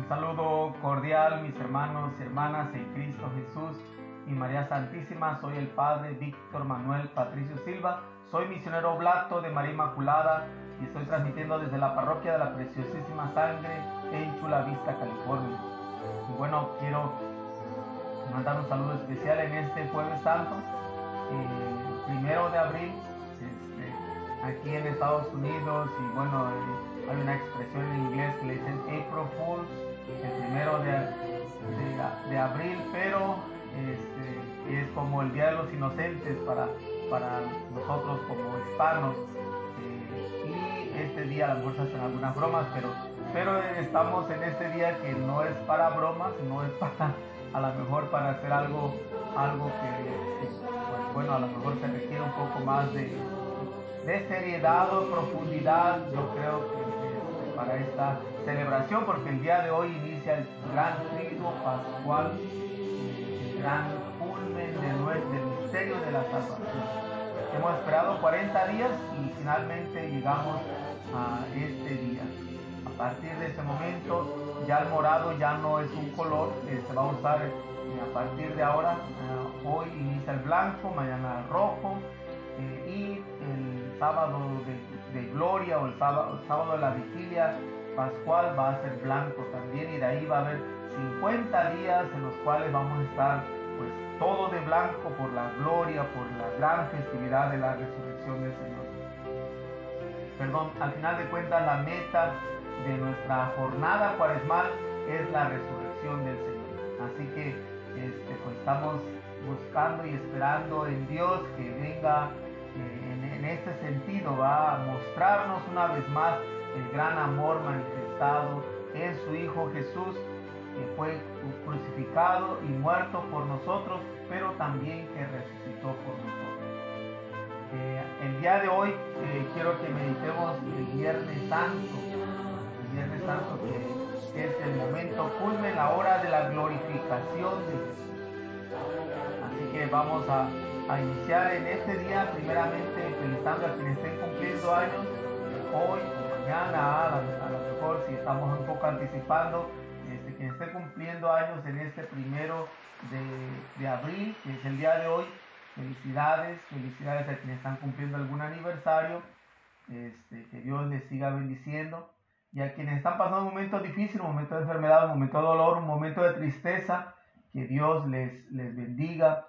Un saludo cordial, mis hermanos y hermanas en Cristo Jesús y María Santísima. Soy el Padre Víctor Manuel Patricio Silva. Soy misionero oblato de María Inmaculada y estoy transmitiendo desde la parroquia de la Preciosísima Sangre en Chula Vista, California. Y bueno, quiero mandar un saludo especial en este Jueves Santo, eh, primero de abril, este, aquí en Estados Unidos. Y bueno, eh, hay una expresión en inglés que le dicen April Fools, el primero de, de, abril, pero este, es como el Día de los Inocentes para, para nosotros como hispanos. Eh, y este día a mejor se hacen algunas bromas, pero, pero estamos en este día que no es para bromas, no es para a lo mejor para hacer algo, algo que, pues, bueno, a lo mejor se requiere un poco más de, de seriedad o profundidad, yo creo que para esta celebración, porque el día de hoy inicia el gran trigo pascual, el gran culmen del misterio de la salvación. Hemos esperado 40 días y finalmente llegamos a este día. A partir de ese momento ya el morado ya no es un color, eh, se va a usar eh, a partir de ahora, eh, hoy inicia el blanco, mañana el rojo y el sábado de, gloria o el sábado, sábado, de la vigilia pascual va a ser blanco también y de ahí va a haber 50 días en los cuales vamos a estar pues todo de blanco por la gloria, por la gran festividad de la resurrección del Señor. Perdón, al final de cuentas la meta de nuestra jornada cuaresmal es la resurrección del Señor. Así que este, pues estamos buscando y esperando en Dios que venga eh, en, en, este sentido, va a mostrarnos una vez más el gran amor manifestado en su Hijo Jesús, que fue crucificado y muerto por nosotros, pero también que resucitó por nosotros. Eh, el día de hoy eh, quiero que meditemos el Viernes Santo Viernes Santo, que es el momento culmen, la hora de la glorificación de Jesús. Así que vamos a, iniciar en este día, primeramente felicitando a quienes estén cumpliendo años, hoy mañana, a, lo mejor si estamos un poco anticipando, este, quienes estén cumpliendo años en este primero de, de abril, que es el día de hoy, felicidades, felicidades a quienes están cumpliendo algún aniversario, este, que Dios les siga bendiciendo. Y a quienes están pasando un momento difícil, un momento de enfermedad, un momento de dolor, un momento de tristeza, que Dios les, les bendiga,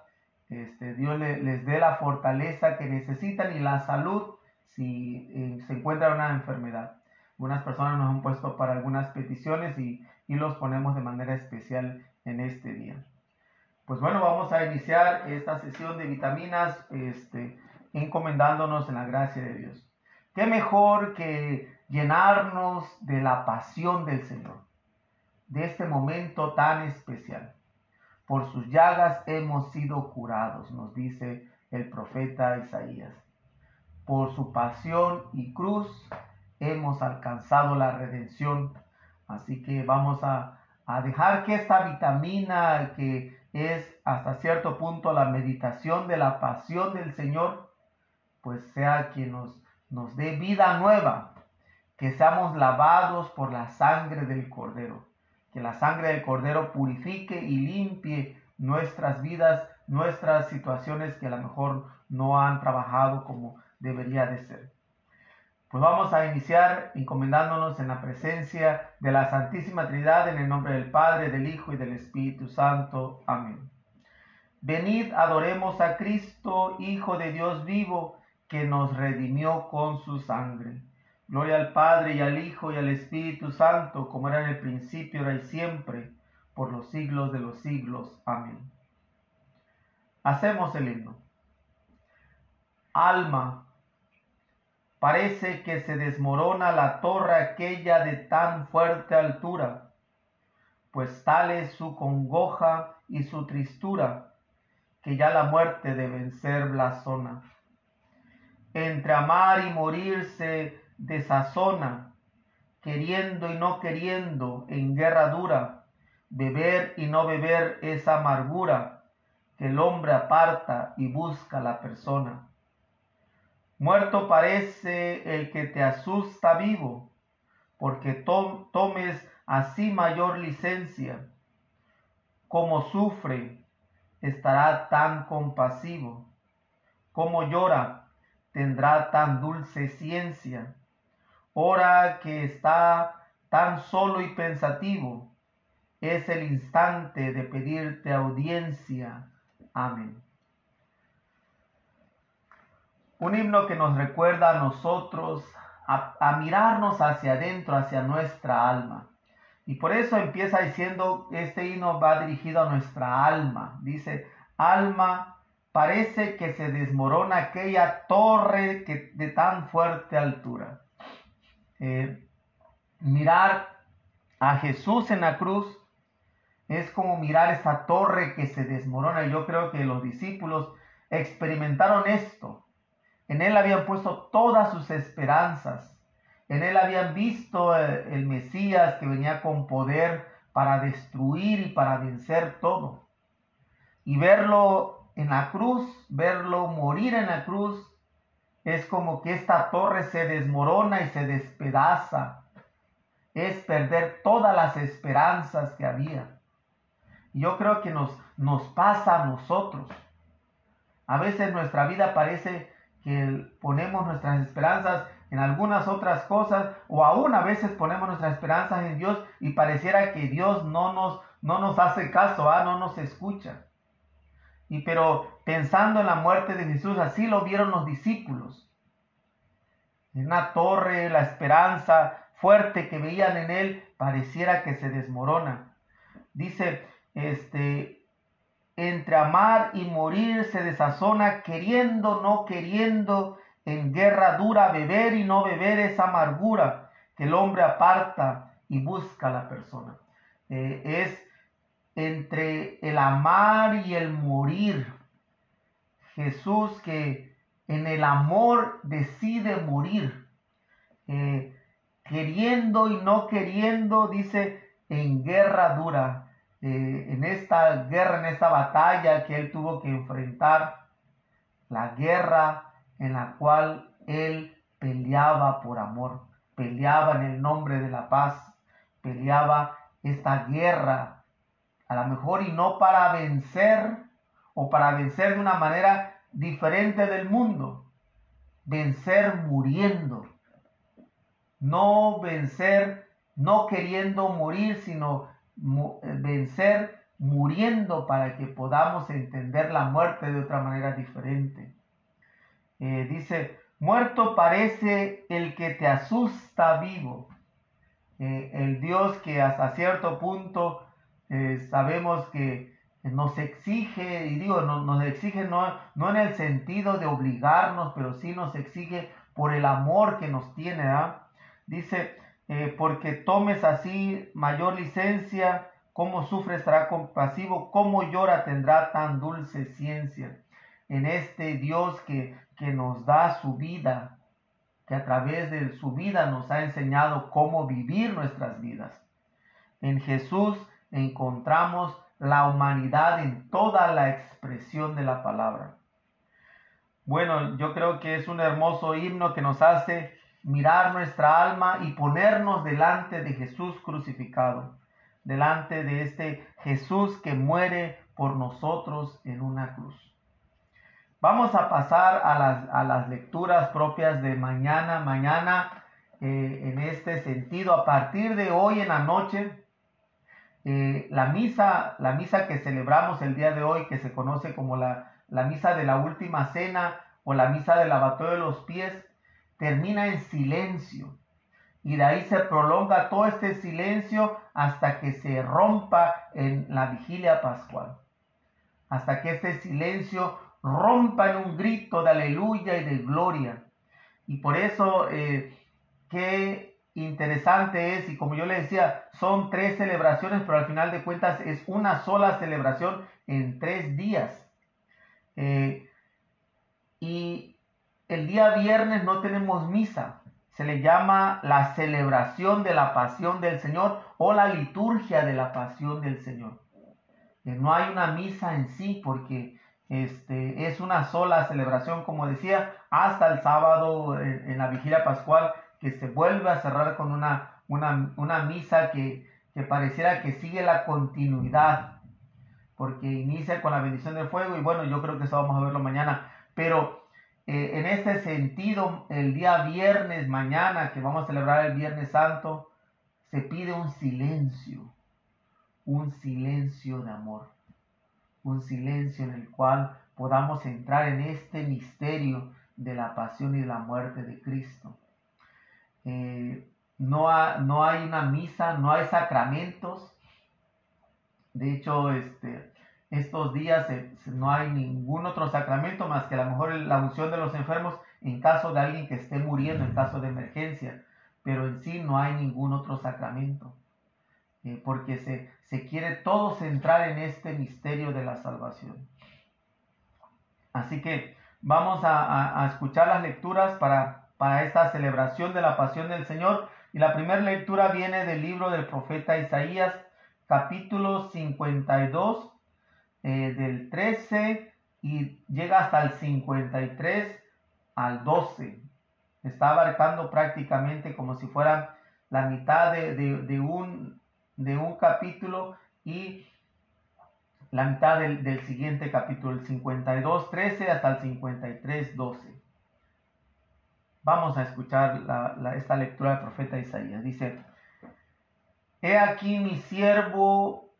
este, Dios les, dé la fortaleza que necesitan y la salud si eh, se encuentra una enfermedad. Algunas personas nos han puesto para algunas peticiones y, y los ponemos de manera especial en este día. Pues bueno, vamos a iniciar esta sesión de vitaminas este, encomendándonos en la gracia de Dios. ¿Qué mejor que llenarnos de la pasión del Señor, de este momento tan especial. Por sus llagas hemos sido curados, nos dice el profeta Isaías. Por su pasión y cruz hemos alcanzado la redención. Así que vamos a, dejar que esta vitamina que es hasta cierto punto la meditación de la pasión del Señor, pues sea quien nos, nos dé vida nueva, que seamos lavados por la sangre del Cordero, que la sangre del Cordero purifique y limpie nuestras vidas, nuestras situaciones que a lo mejor no han trabajado como debería de ser. Pues vamos a iniciar encomendándonos en la presencia de la Santísima Trinidad en el nombre del Padre, del Hijo y del Espíritu Santo. Amén. Venid, adoremos a Cristo, Hijo de Dios vivo, que nos redimió con su sangre. Gloria al Padre y al Hijo y al Espíritu Santo, como era en el principio, ahora y siempre, por los siglos de los siglos. Amén. Hacemos el himno. Alma, parece que se desmorona la torre aquella de tan fuerte altura, pues tal es su congoja y su tristura, que ya la muerte de vencer blasona. Entre amar y morirse desazona, queriendo y no queriendo, en guerra dura, beber y no beber esa amargura que el hombre aparta y busca la persona. Muerto parece el que te asusta vivo, porque tomes así mayor licencia. Como sufre, estará tan compasivo. Como llora, tendrá tan dulce ciencia. Hora que está tan solo y pensativo, es el instante de pedirte audiencia. Amén. Un himno que nos recuerda a nosotros a, mirarnos hacia adentro, hacia nuestra alma. Y por eso empieza diciendo, este himno va dirigido a nuestra alma. Dice, alma, parece que se desmorona aquella torre que, de tan fuerte altura. Eh, mirar a Jesús en la cruz es como mirar esa torre que se desmorona. Yo creo que los discípulos experimentaron esto. En él habían puesto todas sus esperanzas. En él habían visto eh, el Mesías que venía con poder para destruir y para vencer todo. Y verlo en la cruz, verlo morir en la cruz, es como que esta torre se desmorona y se despedaza. Es perder todas las esperanzas que había. Yo creo que nos, nos pasa a nosotros. A veces nuestra vida parece que ponemos nuestras esperanzas en algunas otras cosas o aún a veces ponemos nuestras esperanzas en Dios y pareciera que Dios no nos, no nos hace caso, ¿ah? no nos escucha. Y pero pensando en la muerte de Jesús, así lo vieron los discípulos. En una torre, la esperanza fuerte que veían en él pareciera que se desmorona. Dice, este, entre amar y morir se desazona, queriendo, no queriendo, en guerra dura, beber y no beber esa amargura que el hombre aparta y busca a la persona. Eh, es entre el amar y el morir. Jesús que en el amor decide morir. Eh, queriendo y no queriendo, dice, en guerra dura. Eh, en esta guerra, en esta batalla que él tuvo que enfrentar, la guerra en la cual él peleaba por amor, peleaba en el nombre de la paz, peleaba esta guerra, a lo mejor y no para vencer o para vencer de una manera diferente del mundo, vencer muriendo, no vencer no queriendo morir, sino vencer muriendo para que podamos entender la muerte de otra manera diferente. Eh, dice, muerto parece el que te asusta vivo. Eh, el Dios que hasta cierto punto eh, sabemos que nos exige, y digo, nos exige no, no en el sentido de obligarnos, pero sí nos exige por el amor que nos tiene. ¿ah? Dice, porque tomes así mayor licencia, cómo sufre estará compasivo, cómo llora tendrá tan dulce ciencia. En este Dios que que nos da su vida, que a través de su vida nos ha enseñado cómo vivir nuestras vidas. En Jesús encontramos la humanidad en toda la expresión de la palabra. Bueno, yo creo que es un hermoso himno que nos hace mirar nuestra alma y ponernos delante de Jesús crucificado, delante de este Jesús que muere por nosotros en una cruz. Vamos a pasar a las, lecturas propias de mañana. Mañana, eh, en este sentido, a partir de hoy en la noche, eh, la, misa, la misa que celebramos el día de hoy, que se conoce como la, la misa de la última cena o la misa del lavatorio de los pies, termina en silencio. Y de ahí se prolonga todo este silencio hasta que se rompa en la vigilia pascual. Hasta que este silencio rompa en un grito de aleluya y de gloria. Y por eso, eh, qué interesante es, y como yo le decía, son tres celebraciones, pero al final de cuentas es una sola celebración en tres días. Eh, y el día viernes no tenemos misa, se le llama la celebración de la pasión del Señor o la liturgia de la pasión del Señor. Eh, no hay una misa en sí porque este, es una sola celebración, como decía, hasta el sábado en, la vigilia pascual, que se vuelve a cerrar con una, una, misa que, que pareciera que sigue la continuidad, porque inicia con la bendición del fuego y bueno, yo creo que eso vamos a verlo mañana, pero eh, en este sentido, el día viernes, mañana, que vamos a celebrar el Viernes Santo, se pide un silencio, un silencio de amor, un silencio en el cual podamos entrar en este misterio de la pasión y de la muerte de Cristo. Eh, no, no, hay una misa, no hay sacramentos. De hecho, este, estos días no hay ningún otro sacramento más que a lo mejor la unción de los enfermos en caso de alguien que esté muriendo, en caso de emergencia. Pero en sí no hay ningún otro sacramento. Eh, porque se, se quiere todo centrar en este misterio de la salvación. Así que vamos a, escuchar las lecturas para, para esta celebración de la pasión del Señor. Y la primera lectura viene del libro del profeta Isaías, capítulo 52, eh, del 13 y llega hasta el 53 al 12. Está abarcando prácticamente como si fuera la mitad de, un, de un capítulo y la mitad del, siguiente capítulo, el 52, 13 hasta el 53, 12. Vamos a escuchar esta lectura del profeta Isaías. Dice, He aquí mi siervo,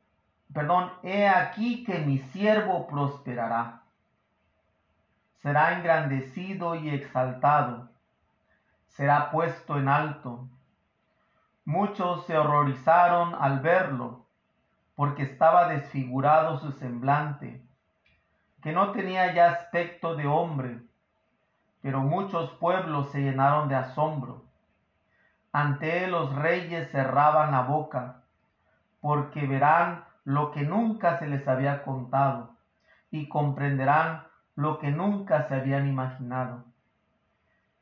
perdón, he aquí que mi siervo prosperará. Será engrandecido y exaltado. Será puesto en alto. Muchos se horrorizaron al verlo porque estaba desfigurado su semblante, que no tenía ya aspecto de hombre, pero muchos pueblos se llenaron de asombro. Ante él los reyes cerraban la boca, porque verán lo que nunca se les había contado, y comprenderán lo que nunca se habían imaginado.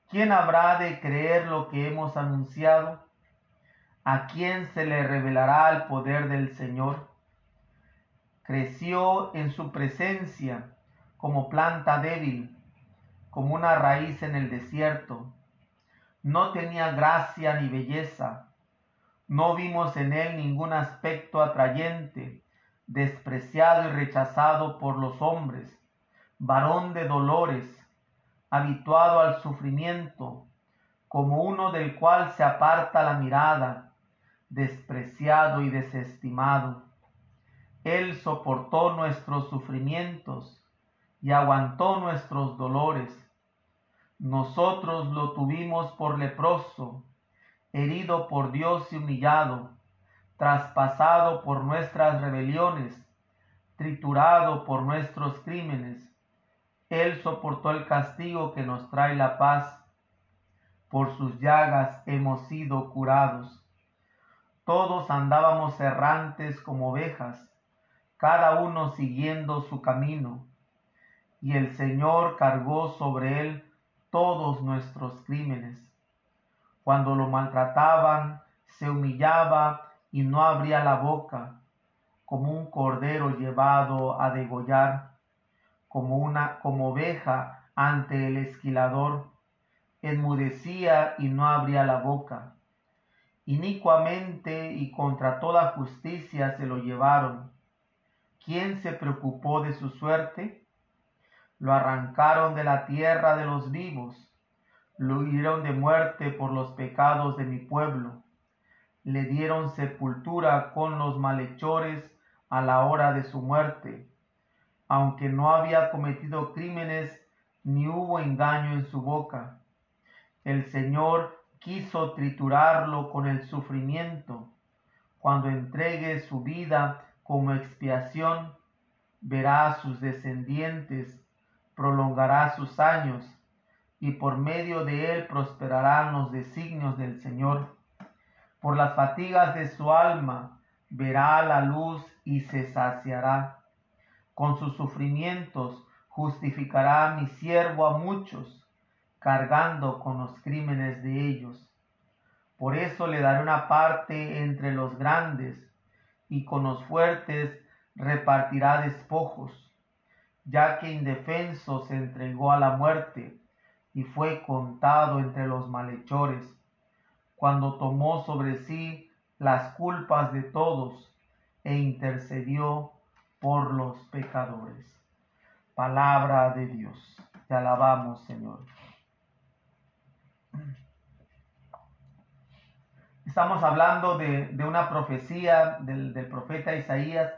¿Quién habrá de creer lo que hemos anunciado? ¿A quién se le revelará el poder del Señor? Creció en su presencia como planta débil, como una raíz en el desierto. No tenía gracia ni belleza. No vimos en él ningún aspecto atrayente, despreciado y rechazado por los hombres, varón de dolores, habituado al sufrimiento, como uno del cual se aparta la mirada despreciado y desestimado. Él soportó nuestros sufrimientos y aguantó nuestros dolores. Nosotros lo tuvimos por leproso, herido por Dios y humillado, traspasado por nuestras rebeliones, triturado por nuestros crímenes. Él soportó el castigo que nos trae la paz. Por sus llagas hemos sido curados. Todos andábamos errantes como ovejas, cada uno siguiendo su camino, y el Señor cargó sobre él todos nuestros crímenes. Cuando lo maltrataban, se humillaba y no abría la boca, como un cordero llevado a degollar, como una como oveja ante el esquilador, enmudecía y no abría la boca inicuamente y contra toda justicia se lo llevaron. ¿Quién se preocupó de su suerte? Lo arrancaron de la tierra de los vivos, lo hirieron de muerte por los pecados de mi pueblo, le dieron sepultura con los malhechores a la hora de su muerte, aunque no había cometido crímenes ni hubo engaño en su boca. El Señor quiso triturarlo con el sufrimiento. Cuando entregue su vida como expiación, verá a sus descendientes, prolongará sus años, y por medio de él prosperarán los designios del Señor. Por las fatigas de su alma verá la luz y se saciará. Con sus sufrimientos justificará mi siervo a muchos cargando con los crímenes de ellos. Por eso le daré una parte entre los grandes, y con los fuertes repartirá despojos, ya que indefenso se entregó a la muerte y fue contado entre los malhechores, cuando tomó sobre sí las culpas de todos e intercedió por los pecadores. Palabra de Dios. Te alabamos, Señor. Estamos hablando de, una profecía del, profeta Isaías.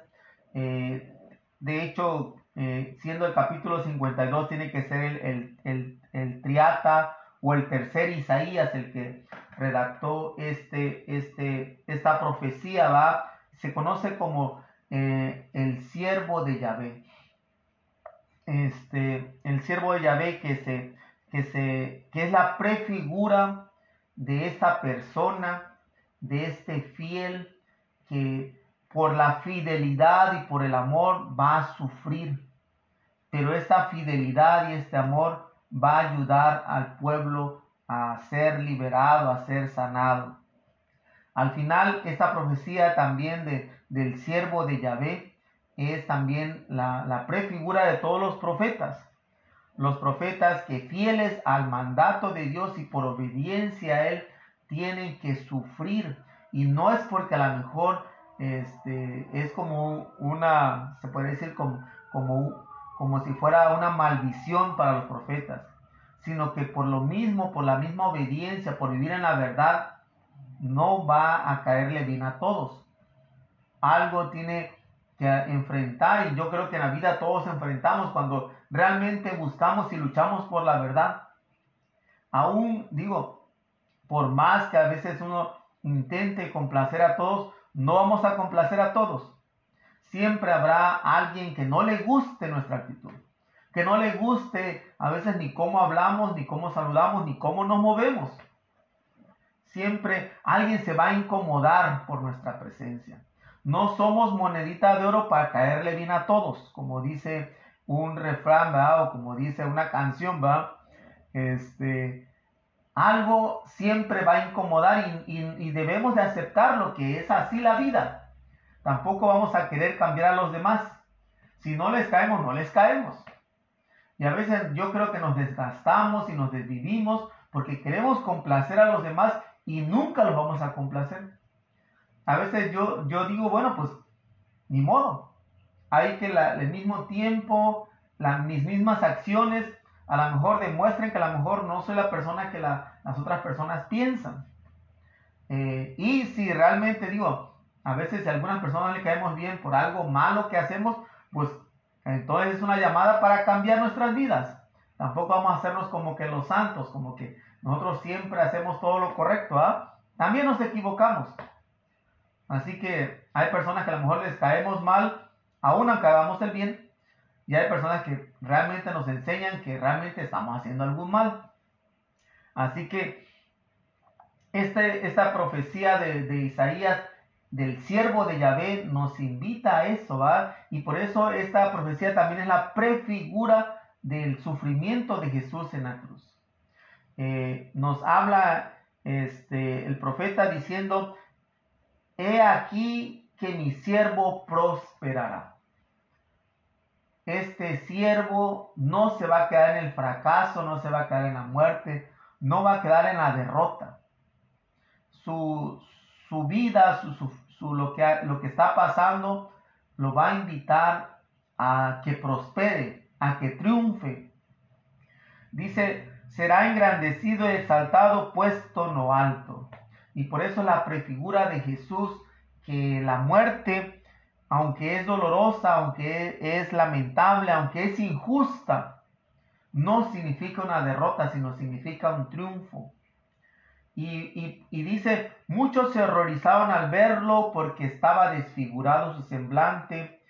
Eh, de hecho, eh, siendo el capítulo 52, tiene que ser el, triata o el tercer Isaías el que redactó este, este, esta profecía. ¿va? Se conoce como eh, el siervo de Yahvé. Este, el siervo de Yahvé que, se, que, se, que es la prefigura de esta persona de este fiel que por la fidelidad y por el amor va a sufrir. Pero esta fidelidad y este amor va a ayudar al pueblo a ser liberado, a ser sanado. Al final, esta profecía también de, del siervo de Yahvé es también la, la prefigura de todos los profetas. Los profetas que fieles al mandato de Dios y por obediencia a Él tienen que sufrir. Y no es porque a lo mejor este, es como una, se puede decir como, como, como si fuera una maldición para los profetas, sino que por lo mismo, por la misma obediencia, por vivir en la verdad, no va a caerle bien a todos. Algo tiene que enfrentar y yo creo que en la vida todos enfrentamos cuando realmente buscamos y luchamos por la verdad. Aún digo, por más que a veces uno intente complacer a todos, no vamos a complacer a todos. Siempre habrá alguien que no le guste nuestra actitud, que no le guste a veces ni cómo hablamos, ni cómo saludamos, ni cómo nos movemos. Siempre alguien se va a incomodar por nuestra presencia. No somos monedita de oro para caerle bien a todos, como dice un refrán, o como dice una canción, ¿va? Este, algo siempre va a incomodar y, debemos de aceptar lo que es así la vida. Tampoco vamos a querer cambiar a los demás. Si no les caemos, no les caemos. Y a veces yo creo que nos desgastamos y nos desvivimos porque queremos complacer a los demás y nunca los vamos a complacer. A veces yo, yo digo, bueno, pues ni modo. Hay que el mismo tiempo, mis mismas acciones a lo mejor demuestren que a lo mejor no soy la persona que las otras personas piensan. Eh, y si realmente digo, a veces si a algunas personas le caemos bien por algo malo que hacemos, pues entonces es una llamada para cambiar nuestras vidas. Tampoco vamos a hacernos como que los santos, como que nosotros siempre hacemos todo lo correcto. ¿ah? También nos equivocamos. Así que hay personas que a lo mejor les caemos mal, aún aunque hagamos el bien, y hay personas que realmente nos enseñan que realmente estamos haciendo algún mal. Así que este, esta profecía de, Isaías del siervo de Yahvé nos invita a eso, ¿va? Y por eso esta profecía también es la prefigura del sufrimiento de Jesús en la cruz. Eh, nos habla este, el profeta diciendo, he aquí que mi siervo prosperará este siervo no se va a quedar en el fracaso, no se va a quedar en la muerte, no va a quedar en la derrota. Su, vida, su, lo, que, lo que está pasando, lo va a invitar a que prospere, a que triunfe. Dice, será engrandecido exaltado, puesto no alto. Y por eso la prefigura de Jesús, que la muerte aunque es dolorosa, aunque es lamentable, aunque es injusta, no significa una derrota, sino significa un triunfo. Y, dice, muchos se horrorizaban al verlo porque estaba desfigurado su semblante,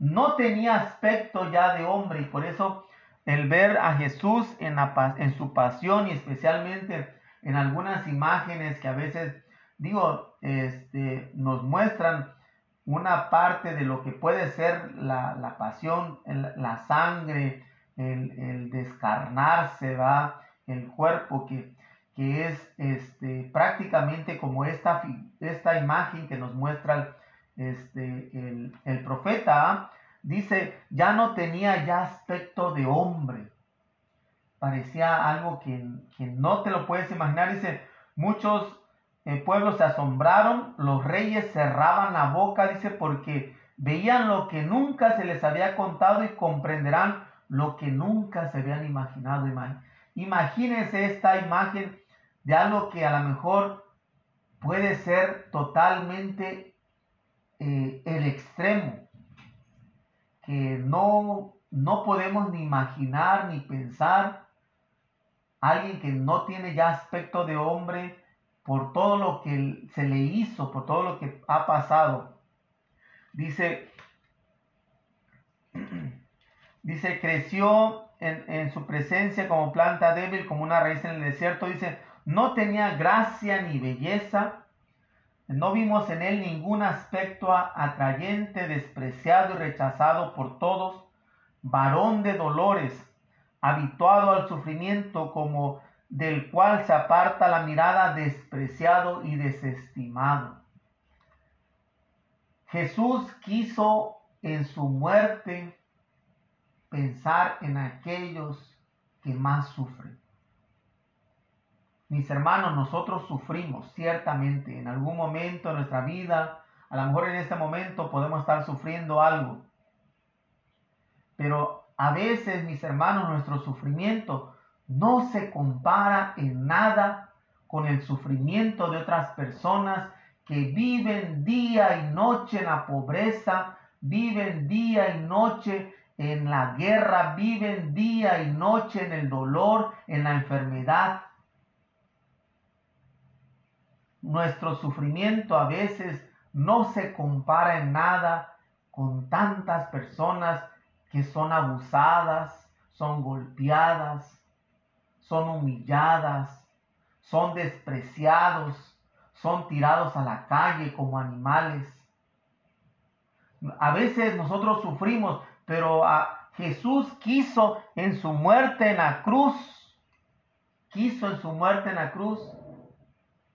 no tenía aspecto ya de hombre y por eso el ver a Jesús en, en su pasión y especialmente en algunas imágenes que a veces, digo, este, nos muestran una parte de lo que puede ser la, pasión, la sangre, el, descarnarse, va, el cuerpo que, que es este, prácticamente como esta, esta imagen que nos muestra este, el, profeta, dice, ya no tenía ya aspecto de hombre, parecía algo que, que no te lo puedes imaginar, dice, muchos el pueblo se asombraron, los reyes cerraban la boca, dice, porque veían lo que nunca se les había contado y comprenderán lo que nunca se habían imaginado. Imagínense esta imagen de algo que a lo mejor puede ser totalmente eh, el extremo, que no, no podemos ni imaginar ni pensar. Alguien que no tiene ya aspecto de hombre por todo lo que se le hizo, por todo lo que ha pasado. Dice, dice, creció en, en, su presencia como planta débil, como una raíz en el desierto. Dice, no tenía gracia ni belleza, no vimos en él ningún aspecto atrayente, despreciado y rechazado por todos, varón de dolores, habituado al sufrimiento como del cual se aparta la mirada, despreciado y desestimado. Jesús quiso en su muerte pensar en aquellos que más sufren. Mis hermanos, nosotros sufrimos ciertamente en algún momento de nuestra vida, a lo mejor en este momento podemos estar sufriendo algo. Pero a veces, mis hermanos, nuestro sufrimiento no se compara en nada con el sufrimiento de otras personas que viven día y noche en la pobreza, viven día y noche en la guerra, viven día y noche en el dolor, en la enfermedad. Nuestro sufrimiento a veces no se compara en nada con tantas personas que son abusadas, son golpeadas, son humilladas, son despreciados, son tirados a la calle como animales. A veces nosotros sufrimos, pero a Jesús quiso en su muerte en la cruz, quiso en su muerte en la cruz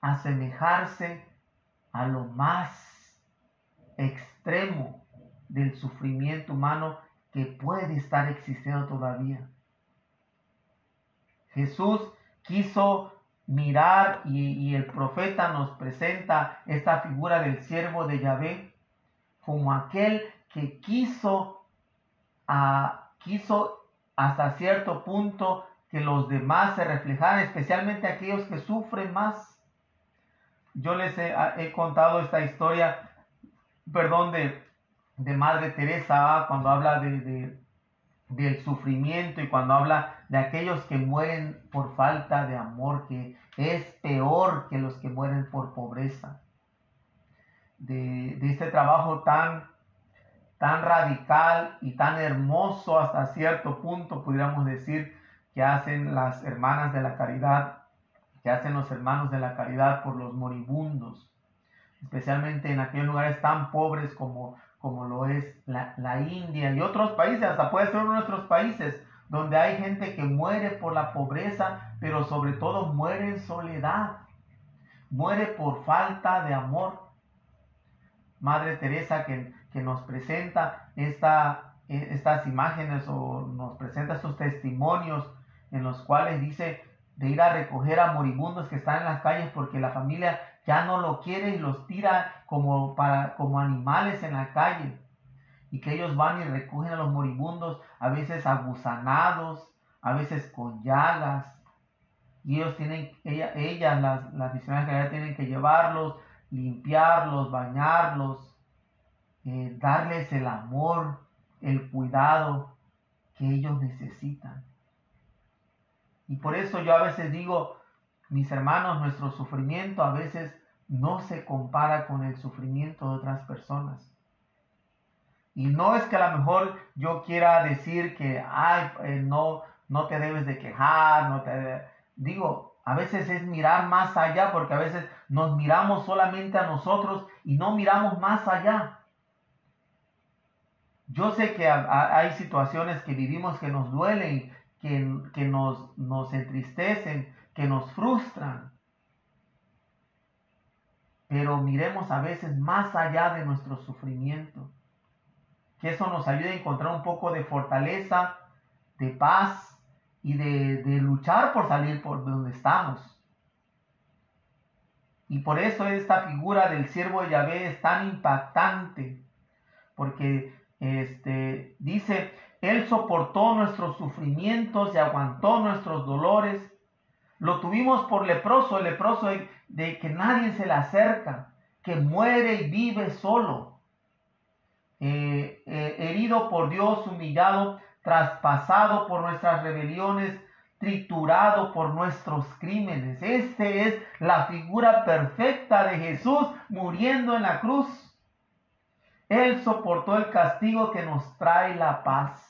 asemejarse a lo más extremo del sufrimiento humano que puede estar existiendo todavía. Jesús quiso mirar y, el profeta nos presenta esta figura del siervo de Yahvé como aquel que quiso, quiso hasta cierto punto que los demás se reflejaran, especialmente aquellos que sufren más. Yo les he, contado esta historia, perdón, de, Madre Teresa, cuando habla de, del sufrimiento y cuando habla de aquellos que mueren por falta de amor, que es peor que los que mueren por pobreza. De, este trabajo tan, tan radical y tan hermoso hasta cierto punto, pudiéramos decir, que hacen las hermanas de la caridad que hacen los hermanos de la caridad por los moribundos, especialmente en aquellos lugares tan pobres como, como lo es la, India y otros países, hasta puede ser nuestros países, donde hay gente que muere por la pobreza, pero sobre todo muere en soledad, muere por falta de amor. Madre Teresa que, que nos presenta esta, estas imágenes o nos presenta estos testimonios en los cuales dice de ir a recoger a moribundos que están en las calles porque la familia ya no lo quiere y los tira como, para, como animales en la calle. Y que ellos van y recogen a los moribundos, a veces agusanados, a veces con llagas. Y ellos tienen, ella, ellas, las, las misioneras tienen que llevarlos, limpiarlos, bañarlos, eh, darles el amor, el cuidado que ellos necesitan. Y por eso yo a veces digo, mis hermanos, nuestro sufrimiento a veces no se compara con el sufrimiento de otras personas. Y no es que a lo mejor yo quiera decir que, ay, eh, no, no te debes de quejar, no te... Digo, a veces es mirar más allá, porque a veces nos miramos solamente a nosotros y no miramos más allá. Yo sé que hay situaciones que vivimos que nos duelen que, nos, nos entristecen, que nos frustran. Pero miremos a veces más allá de nuestro sufrimiento. Que eso nos ayude a encontrar un poco de fortaleza, de paz y de, de luchar por salir por donde estamos. Y por eso esta figura del siervo de Yahvé es tan impactante, porque este, dice, Él soportó nuestros sufrimientos y aguantó nuestros dolores. Lo tuvimos por leproso, el leproso de, que nadie se le acerca, que muere y vive solo. Eh, eh, herido por Dios, humillado, traspasado por nuestras rebeliones, triturado por nuestros crímenes. Esta es la figura perfecta de Jesús muriendo en la cruz. Él soportó el castigo que nos trae la paz.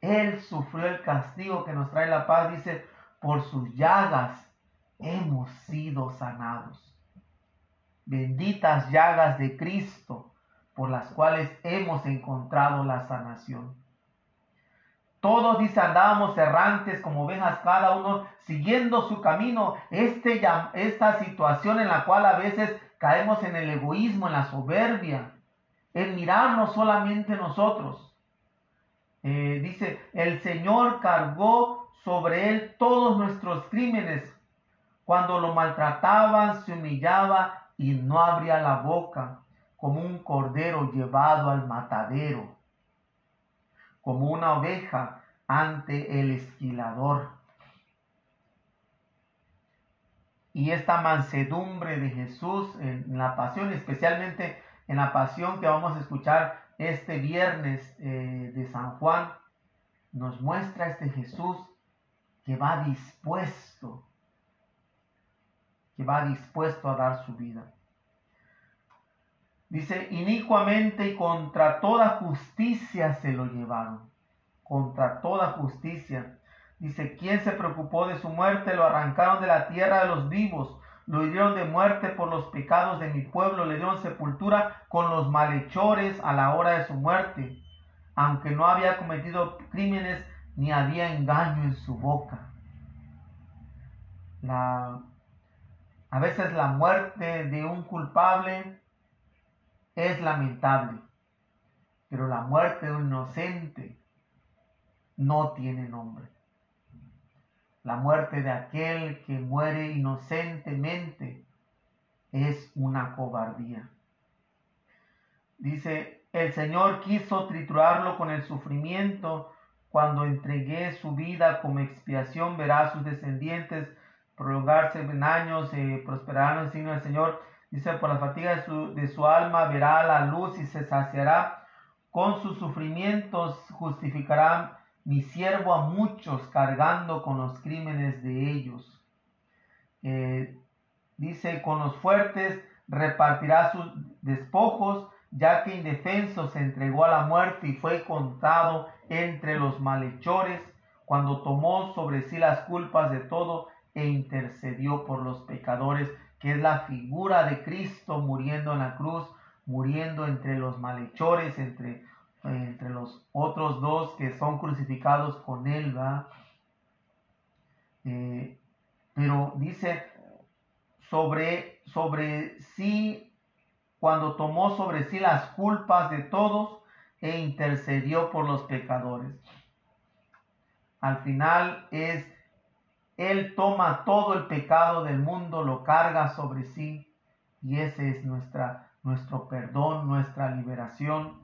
Él sufrió el castigo que nos trae la paz. Dice, por sus llagas hemos sido sanados. Benditas llagas de Cristo por las cuales hemos encontrado la sanación. Todos, dice, andábamos errantes como ovejas, cada uno siguiendo su camino. Este, esta situación en la cual a veces caemos en el egoísmo, en la soberbia, en mirarnos solamente nosotros. Eh, dice, el Señor cargó sobre él todos nuestros crímenes. Cuando lo maltrataban, se humillaba y no abría la boca, como un cordero llevado al matadero como una oveja ante el esquilador. Y esta mansedumbre de Jesús en la pasión, especialmente en la pasión que vamos a escuchar este viernes eh, de San Juan, nos muestra este Jesús que va dispuesto, que va dispuesto a dar su vida. Dice, inicuamente y contra toda justicia se lo llevaron. Contra toda justicia. Dice, ¿quién se preocupó de su muerte? Lo arrancaron de la tierra de los vivos. Lo hirieron de muerte por los pecados de mi pueblo. Le dieron sepultura con los malhechores a la hora de su muerte. Aunque no había cometido crímenes ni había engaño en su boca. A veces la muerte de un culpable es lamentable, pero la muerte de un inocente no tiene nombre. La muerte de aquel que muere inocentemente es una cobardía. Dice, el Señor quiso triturarlo con el sufrimiento. Cuando entregué su vida como expiación, verá sus descendientes prolongarse en años, eh, prosperarán el signo del Señor. Dice, por la fatiga de su, de su alma verá la luz y se saciará. Con sus sufrimientos justificará mi siervo a muchos cargando con los crímenes de ellos. Eh, dice, con los fuertes repartirá sus despojos, ya que indefenso se entregó a la muerte y fue contado entre los malhechores, cuando tomó sobre sí las culpas de todo e intercedió por los pecadores que es la figura de Cristo muriendo en la cruz, muriendo entre los malhechores, entre, entre los otros dos que son crucificados con él, ¿va? Eh, pero dice, sobre, sobre sí, cuando tomó sobre sí las culpas de todos e intercedió por los pecadores. Al final es él toma todo el pecado del mundo, lo carga sobre sí y ese es nuestra, nuestro perdón, nuestra liberación.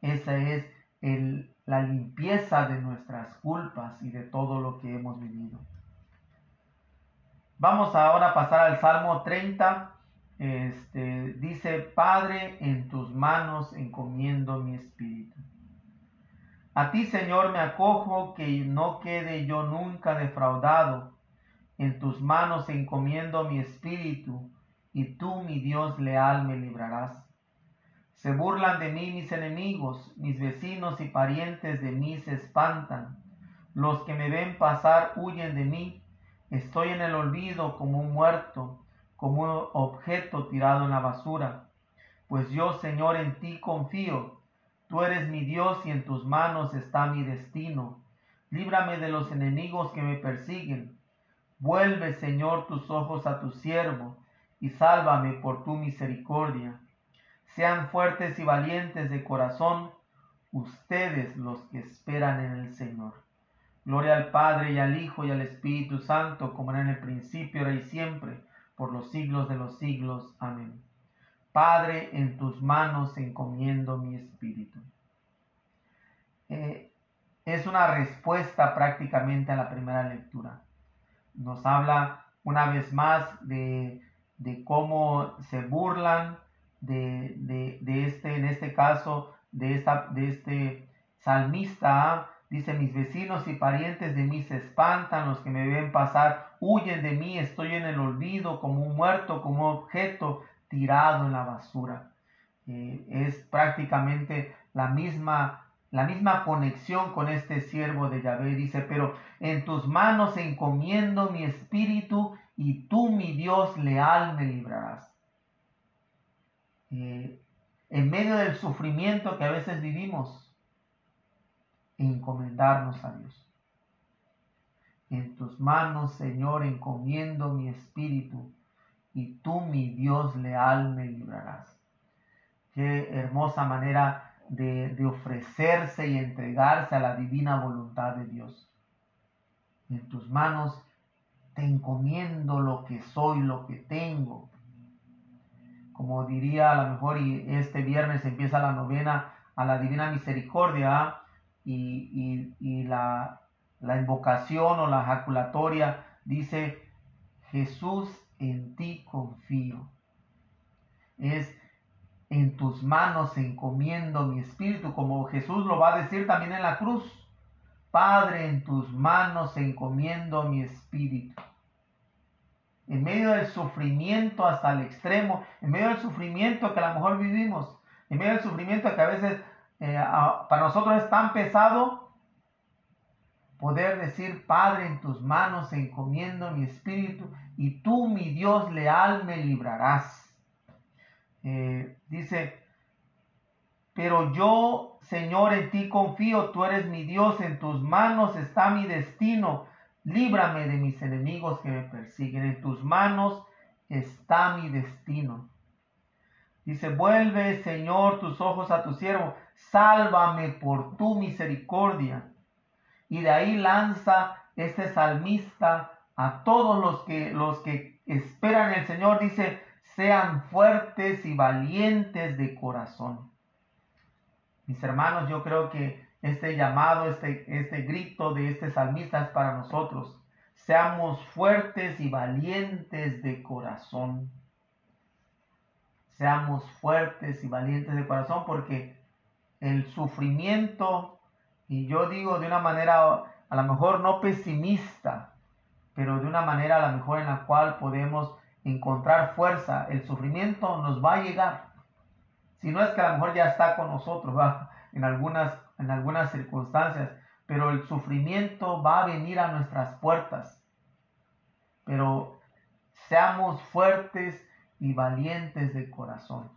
Esa es el, la limpieza de nuestras culpas y de todo lo que hemos vivido. Vamos ahora a pasar al Salmo 30. Este, dice, Padre, en tus manos encomiendo mi espíritu. A ti, Señor, me acojo, que no quede yo nunca defraudado en tus manos encomiendo mi espíritu, y tú, mi Dios leal, me librarás. Se burlan de mí mis enemigos, mis vecinos y parientes de mí se espantan. Los que me ven pasar huyen de mí. Estoy en el olvido como un muerto, como un objeto tirado en la basura. Pues yo, Señor, en ti confío. Tú eres mi Dios y en tus manos está mi destino. Líbrame de los enemigos que me persiguen Vuelve, Señor, tus ojos a tu siervo, y sálvame por tu misericordia. Sean fuertes y valientes de corazón, ustedes los que esperan en el Señor. Gloria al Padre y al Hijo y al Espíritu Santo, como era en el principio, ahora y siempre, por los siglos de los siglos. Amén. Padre, en tus manos encomiendo mi espíritu. Eh, es una respuesta prácticamente a la primera lectura. Nos habla una vez más de, cómo se burlan de, este, en este caso, de, esta, de este salmista. Dice, mis vecinos y parientes de mí se espantan, los que me ven pasar huyen de mí, estoy en el olvido como un muerto, como un objeto tirado en la basura. Eh, es prácticamente la misma la misma conexión con este siervo de Yahvé. Dice, pero en tus manos encomiendo mi espíritu y tú, mi Dios leal, me librarás. Eh, en medio del sufrimiento que a veces vivimos, encomendarnos a Dios. En tus manos, Señor, encomiendo mi espíritu y tú, mi Dios leal, me librarás. Qué hermosa manera de, ofrecerse y entregarse a la divina voluntad de Dios. En tus manos te encomiendo lo que soy, lo que tengo. Como diría a lo mejor, y este viernes empieza la novena a la Divina Misericordia y, la, la, invocación o la ejaculatoria dice, Jesús, en ti confío. Es en tus manos encomiendo mi espíritu, como Jesús lo va a decir también en la cruz. Padre, en tus manos encomiendo mi espíritu. En medio del sufrimiento hasta el extremo, en medio del sufrimiento que a lo mejor vivimos, en medio del sufrimiento que a veces eh, para nosotros es tan pesado, poder decir, Padre, en tus manos encomiendo mi espíritu y tú, mi Dios leal, me librarás. Eh, dice, pero yo, Señor, en ti confío, tú eres mi Dios, en tus manos está mi destino, líbrame de mis enemigos que me persiguen, en tus manos está mi destino. Dice, vuelve, Señor, tus ojos a tu siervo, sálvame por tu misericordia. Y de ahí lanza este salmista a todos los que, los que esperan el Señor, dice, sean fuertes y valientes de corazón. Mis hermanos, yo creo que este llamado, este, este grito de este salmista es para nosotros. Seamos fuertes y valientes de corazón. Seamos fuertes y valientes de corazón porque el sufrimiento, y yo digo de una manera a lo mejor no pesimista, pero de una manera a lo mejor en la cual podemos encontrar fuerza, el sufrimiento nos va a llegar. Si no es que a lo mejor ya está con nosotros, ¿va? En, algunas, en algunas circunstancias, pero el sufrimiento va a venir a nuestras puertas. Pero seamos fuertes y valientes de corazón,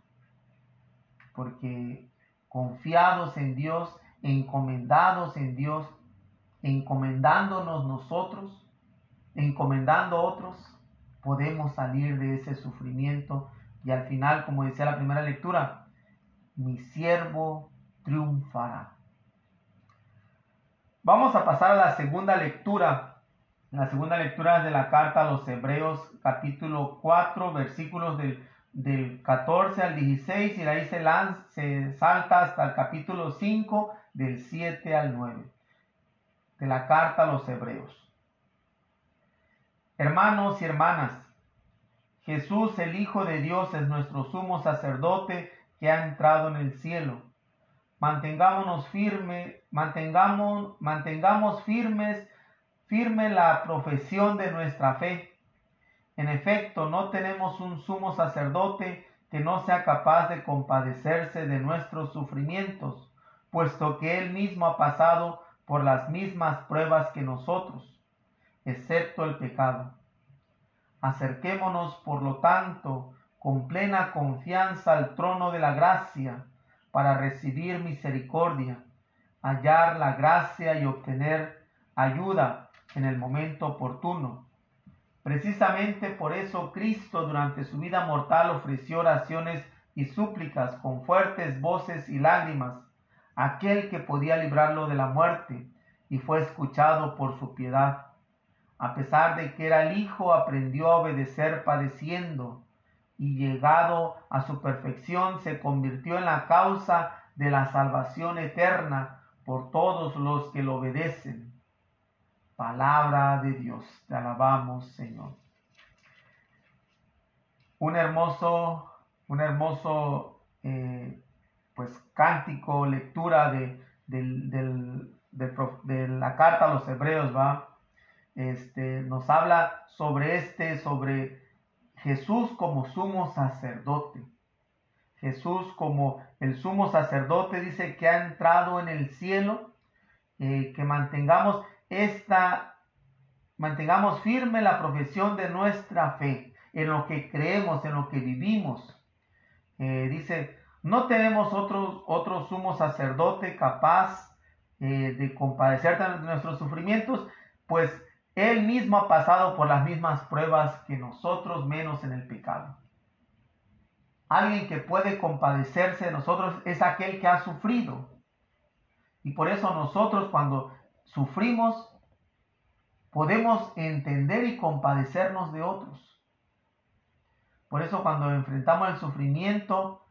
porque confiados en Dios, encomendados en Dios, encomendándonos nosotros, encomendando otros, podemos salir de ese sufrimiento y al final, como decía la primera lectura, mi siervo triunfará. Vamos a pasar a la segunda lectura. La segunda lectura es de la carta a los Hebreos capítulo 4 versículos del, del 14 al 16 y de ahí se, se salta hasta el capítulo 5 del 7 al 9 de la carta a los Hebreos. Hermanos y hermanas, Jesús el Hijo de Dios es nuestro sumo sacerdote que ha entrado en el cielo. Mantengámonos firme, mantengamos, mantengamos firmes, firme la profesión de nuestra fe. En efecto, no tenemos un sumo sacerdote que no sea capaz de compadecerse de nuestros sufrimientos, puesto que él mismo ha pasado por las mismas pruebas que nosotros excepto el pecado. Acerquémonos, por lo tanto, con plena confianza al trono de la gracia para recibir misericordia, hallar la gracia y obtener ayuda en el momento oportuno. Precisamente por eso Cristo durante su vida mortal ofreció oraciones y súplicas con fuertes voces y lágrimas, aquel que podía librarlo de la muerte, y fue escuchado por su piedad A pesar de que era el Hijo, aprendió a obedecer padeciendo y llegado a su perfección se convirtió en la causa de la salvación eterna por todos los que lo obedecen. Palabra de Dios, te alabamos Señor. Un hermoso, un hermoso eh, pues cántico, lectura de, de, la carta a los hebreos, ¿va? Este, nos habla sobre este, sobre Jesús como sumo sacerdote. Jesús como el sumo sacerdote dice que ha entrado en el cielo, eh, que mantengamos esta, mantengamos firme la profesión de nuestra fe, en lo que creemos, en lo que vivimos. Eh, dice, no tenemos otro, otro sumo sacerdote capaz eh, de compadecer de nuestros sufrimientos, pues él mismo ha pasado por las mismas pruebas que nosotros, menos en el pecado. Alguien que puede compadecerse de nosotros es aquel que ha sufrido. Y por eso nosotros cuando sufrimos podemos entender y compadecernos de otros. Por eso cuando enfrentamos el sufrimiento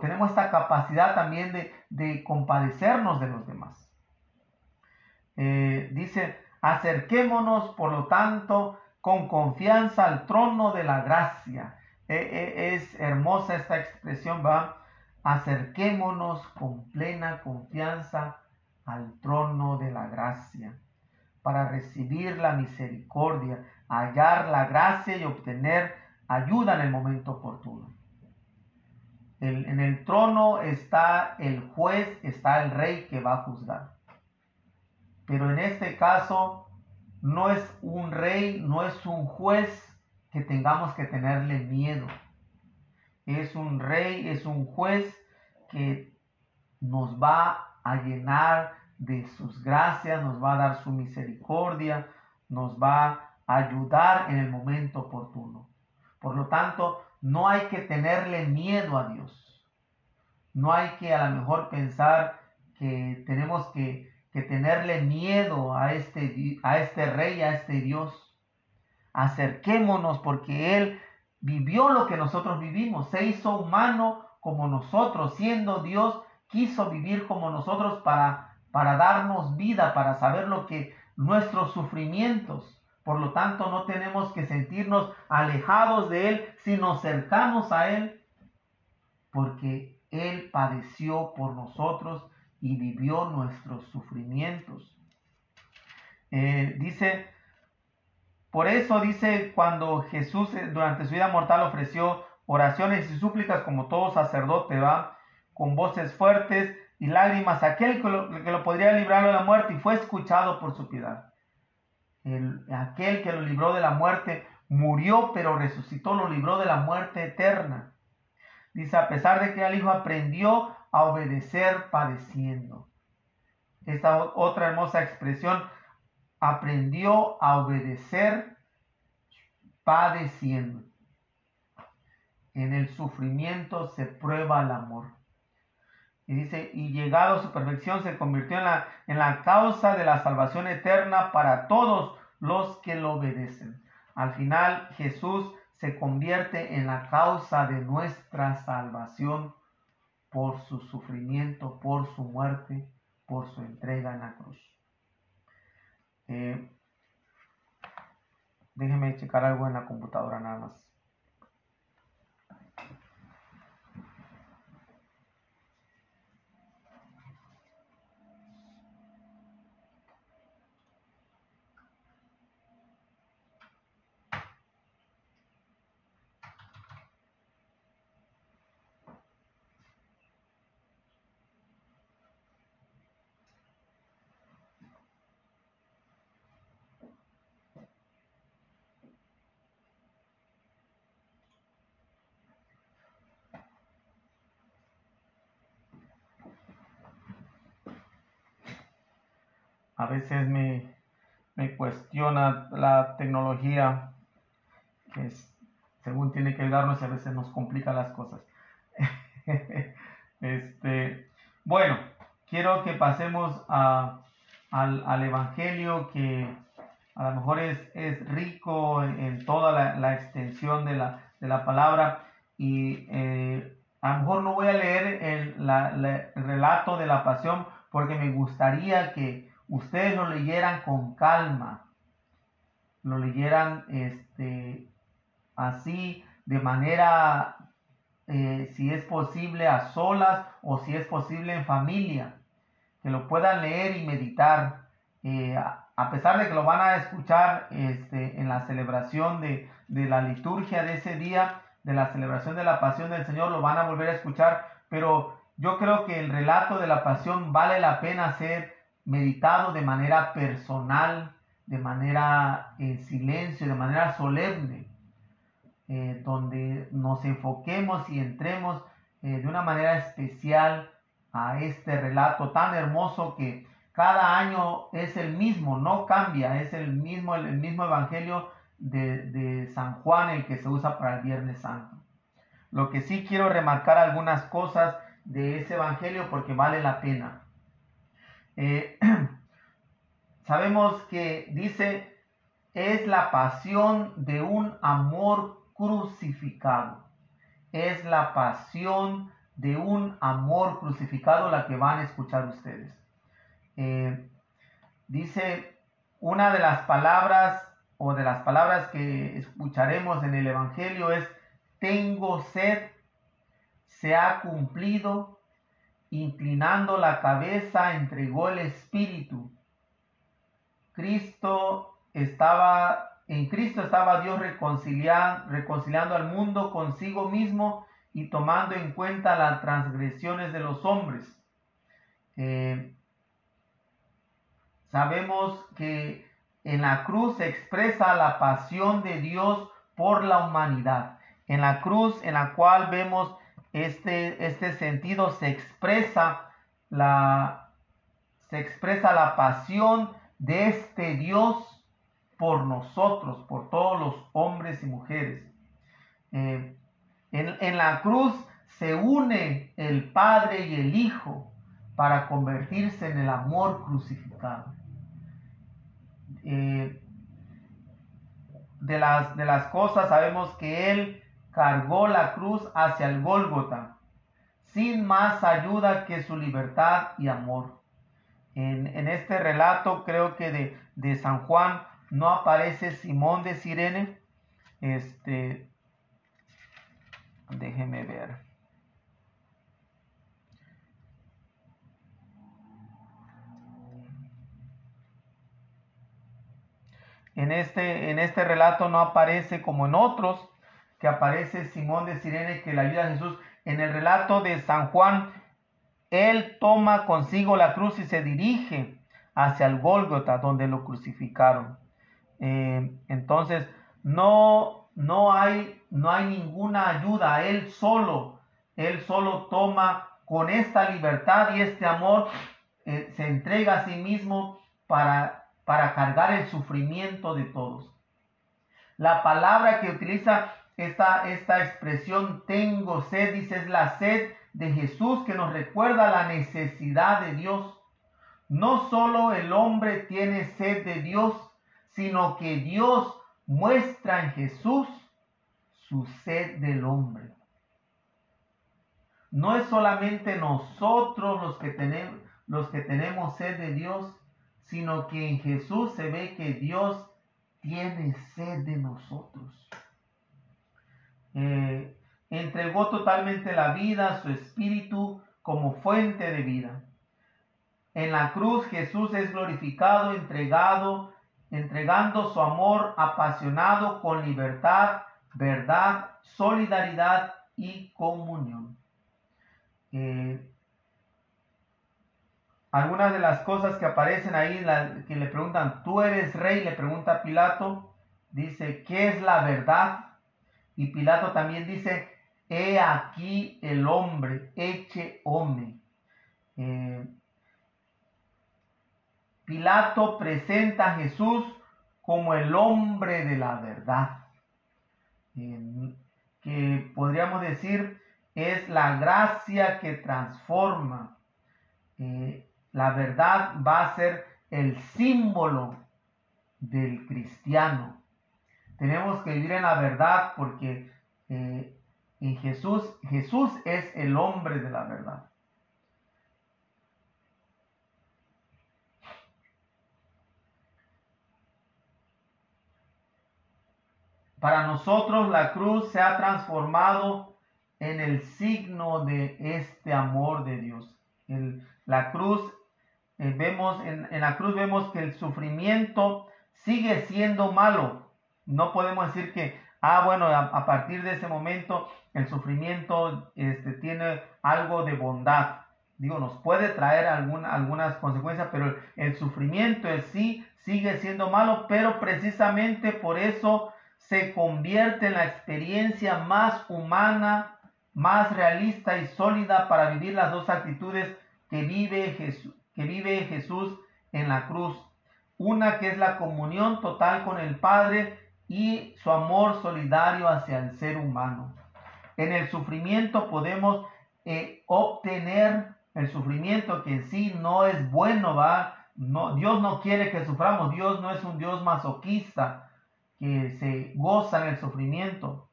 tenemos esta capacidad también de, compadecernos de los demás. Eh, dice, acerquémonos, por lo tanto, con confianza al trono de la gracia. E, e, es hermosa esta expresión, va. Acerquémonos con plena confianza al trono de la gracia para recibir la misericordia, hallar la gracia y obtener ayuda en el momento oportuno en el trono está el juez, está el rey que va a juzgar. Pero en este caso no es un rey, no es un juez que tengamos que tenerle miedo. Es un rey, es un juez que nos va a llenar de sus gracias, nos va a dar su misericordia, nos va a ayudar en el momento oportuno. Por lo tanto, no hay que tenerle miedo a Dios. No hay que a lo mejor pensar que tenemos que, tenerle miedo a este, a este rey, a este Dios. Acerquémonos porque Él vivió lo que nosotros vivimos, se hizo humano como nosotros, siendo Dios, quiso vivir como nosotros para, para darnos vida, para saber lo que nuestros sufrimientos. Por lo tanto, no tenemos que sentirnos alejados de Él, sino cercanos a Él, porque Él padeció por nosotros y vivió nuestros sufrimientos. Eh, dice, por eso dice cuando Jesús eh, durante su vida mortal ofreció oraciones y súplicas como todo sacerdote, va, con voces fuertes y lágrimas, aquel que lo, que lo podría librar de la muerte y fue escuchado por su piedad aquel que lo libró de la muerte murió, pero resucitó, lo libró de la muerte eterna. Dice, a pesar de que el Hijo aprendió a obedecer padeciendo. Esta otra hermosa expresión, aprendió a obedecer padeciendo. En el sufrimiento se prueba el amor. Y dice, y llegado a su perfección se convirtió en la, en la causa de la salvación eterna para todos los que lo obedecen. Al final Jesús se convierte en la causa de nuestra salvación por su sufrimiento, por su muerte, por su entrega en la cruz. Eh, déjeme checar algo en la computadora nada más. A veces me, cuestiona la tecnología que según tiene que darnos y a veces nos complica las cosas. este, bueno, quiero que pasemos al, Evangelio que, a lo mejor es, es rico en, toda la, extensión de la, de la, palabra y eh, a lo mejor no voy a leer el, el, relato de la pasión porque me gustaría que ustedes lo leyeran con calma, lo leyeran este, así de manera, eh, si es posible, a solas o si es posible en familia, que lo puedan leer y meditar. Eh, a pesar de que lo van a escuchar este, en la celebración de, la liturgia de ese día, de la celebración de la pasión del Señor, lo van a volver a escuchar, pero yo creo que el relato de la pasión vale la pena ser meditado de manera personal, de manera en silencio, de manera solemne, eh, donde nos enfoquemos y entremos eh, de una manera especial a este relato tan hermoso que cada año es el mismo, no cambia, es el mismo, el, mismo evangelio de, San Juan el que se usa para el Viernes Santo. Lo que sí quiero remarcar algunas cosas de ese evangelio porque vale la pena. Eh, sabemos que dice, es la pasión de un amor crucificado. Es la pasión de un amor crucificado la que van a escuchar ustedes. Eh, dice una de las palabras o de las palabras que escucharemos en el Evangelio es, tengo sed, se ha cumplido, inclinando la cabeza entregó el Espíritu. Cristo estaba, en Cristo estaba Dios reconciliando, reconciliando al mundo consigo mismo y tomando en cuenta las transgresiones de los hombres. Eh, Sabemos que en la cruz se expresa la pasión de Dios por la humanidad. En la cruz en la cual vemos este, este sentido se expresa la, se expresa la pasión de este Dios por nosotros, por todos los hombres y mujeres. Eh, en, en la cruz se une el Padre y el Hijo para convertirse en el amor crucificado. Eh, de, las, de las cosas sabemos que Él cargó la cruz hacia el Gólgota, sin más ayuda que su libertad y amor. En, este relato creo que de, de, San Juan no aparece Simón de Sirene. Este, déjeme ver. En este, en este relato no aparece como en otros, que aparece Simón de Sirene que le ayuda a Jesús. En el relato de San Juan, él toma consigo la cruz y se dirige hacia el Gólgota, donde lo crucificaron. Eh, entonces, no, no, hay, no hay ninguna ayuda. Él solo, él solo toma con esta libertad y este amor, eh, se entrega a sí mismo para para cargar el sufrimiento de todos. La palabra que utiliza esta, esta expresión tengo sed, dice, es la sed de Jesús que nos recuerda la necesidad de Dios. No solo el hombre tiene sed de Dios, sino que Dios muestra en Jesús su sed del hombre. No es solamente nosotros los que tenemos, los que tenemos sed de Dios, sino que en Jesús se ve que Dios tiene sed de nosotros. Eh, entregó totalmente la vida, su espíritu, como fuente de vida. En la cruz Jesús es glorificado, entregado, entregando su amor apasionado con libertad, verdad, solidaridad y comunión. Eh, algunas de las cosas que aparecen ahí, que le preguntan, tú eres rey, le pregunta Pilato, dice, ¿qué es la verdad? Y Pilato también dice, he aquí el hombre, eche hombre. Eh, Pilato presenta a Jesús como el hombre de la verdad, que podríamos decir es la gracia que transforma. Eh, la verdad va a ser el símbolo del cristiano. Tenemos que vivir en la verdad porque eh, en Jesús, Jesús es el hombre de la verdad. Para nosotros la cruz se ha transformado en el signo de este amor de Dios. la cruz, eh, vemos, en, la cruz vemos que el sufrimiento sigue siendo malo. No podemos decir que, ah, bueno, a, partir de ese momento el sufrimiento este, tiene algo de bondad. Digo, nos puede traer algunas consecuencias, pero el sufrimiento en sí sigue siendo malo, pero precisamente por eso se convierte en la experiencia más humana, más realista y sólida para vivir las dos actitudes que vive Jesús, que vive Jesús en la cruz. Una que es la comunión total con el Padre y su amor solidario hacia el ser humano. En el sufrimiento podemos eh, obtener el sufrimiento que en sí no es bueno, ¿va? No, Dios no quiere que suframos, Dios no es un Dios masoquista que se goza en el sufrimiento.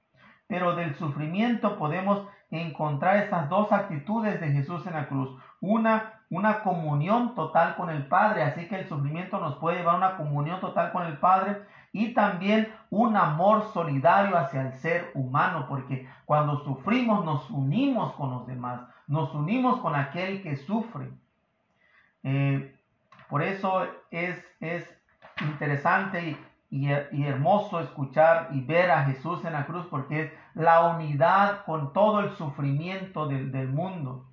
Pero del sufrimiento podemos encontrar estas dos actitudes de Jesús en la cruz. Una, una comunión total con el Padre, así que el sufrimiento nos puede llevar a una comunión total con el Padre y también un amor solidario hacia el ser humano, porque cuando sufrimos nos unimos con los demás, nos unimos con aquel que sufre. Eh, por eso es, es interesante y, y, hermoso escuchar y ver a Jesús en la cruz porque es la unidad con todo el sufrimiento del, mundo.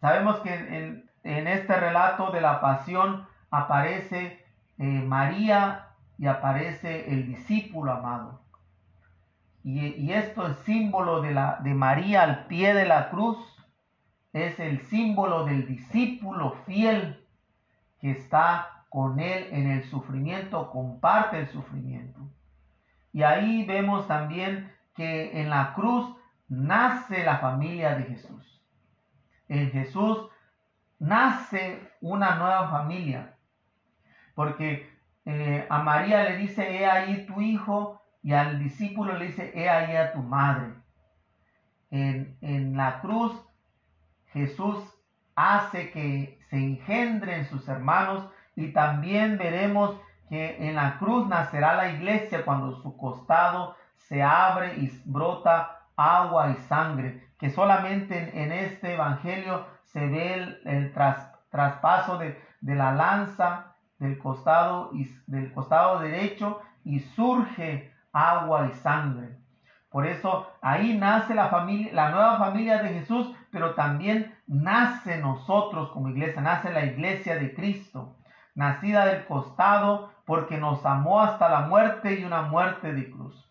Sabemos que en, este relato de la pasión aparece eh, María y aparece el discípulo amado. Y, esto es símbolo de, la, de María al pie de la cruz, es el símbolo del discípulo fiel que está con Él en el sufrimiento, comparte el sufrimiento. Y ahí vemos también que en la cruz nace la familia de Jesús. En Jesús nace una nueva familia. Porque eh, a María le dice, he ahí tu hijo, y al discípulo le dice, he ahí a tu madre. En, en la cruz Jesús hace que se engendren sus hermanos y también veremos que en la cruz nacerá la iglesia cuando su costado se abre y brota agua y sangre, que solamente en, este evangelio se ve el, traspaso de, la lanza del costado, y, del costado derecho y surge agua y sangre. Por eso ahí nace la familia, la nueva familia de Jesús, pero también nace nosotros como iglesia, nace la iglesia de Cristo nacida del costado, porque nos amó hasta la muerte y una muerte de cruz.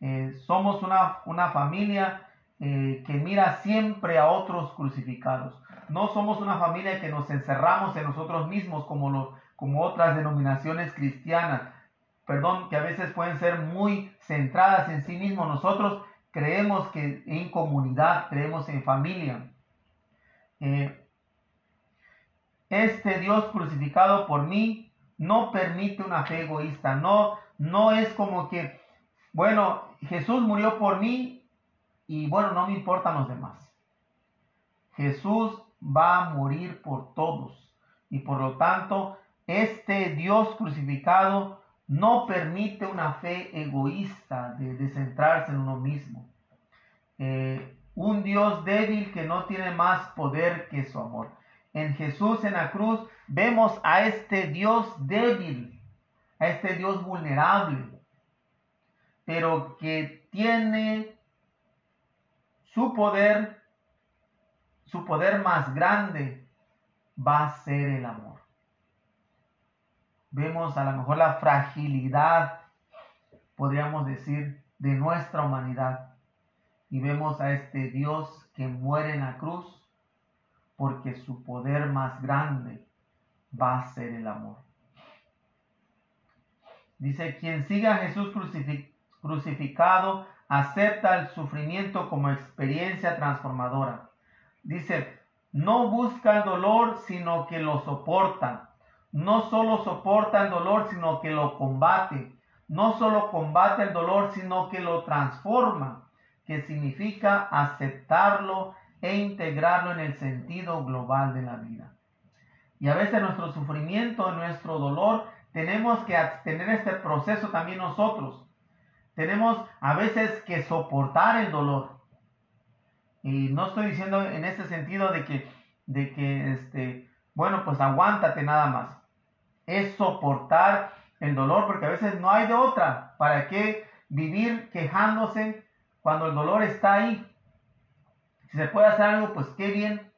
Eh, somos una, una familia eh, que mira siempre a otros crucificados. No somos una familia que nos encerramos en nosotros mismos como, como otras denominaciones cristianas. Perdón, que a veces pueden ser muy centradas en sí mismos. Nosotros creemos que en comunidad, creemos en familia. Eh, este Dios crucificado por mí no permite una fe egoísta, no, no es como que, bueno, Jesús murió por mí y bueno, no me importan los demás. Jesús va a morir por todos y por lo tanto este Dios crucificado no permite una fe egoísta de, centrarse en uno mismo. Eh, un Dios débil que no tiene más poder que su amor en Jesús en la cruz, vemos a este Dios débil, a este Dios vulnerable, pero que tiene su poder, su poder más grande va a ser el amor. Vemos a lo mejor la fragilidad, podríamos decir, de nuestra humanidad. Y vemos a este Dios que muere en la cruz porque su poder más grande va a ser el amor. Dice, quien siga a Jesús crucificado acepta el sufrimiento como experiencia transformadora. Dice, no busca el dolor, sino que lo soporta. no solo soporta el dolor, sino que lo combate. No solo combate el dolor, sino que lo transforma, que significa aceptarlo e integrarlo en el sentido global de la vida. Y a veces nuestro sufrimiento, nuestro dolor, tenemos que tener este proceso también nosotros. Tenemos a veces que soportar el dolor. Y no estoy diciendo en ese sentido de que, de que este, bueno, pues aguántate nada más. Es soportar el dolor porque a veces no hay de otra. ¿Para qué vivir quejándose cuando el dolor está ahí? Si se puede hacer algo, pues qué bien.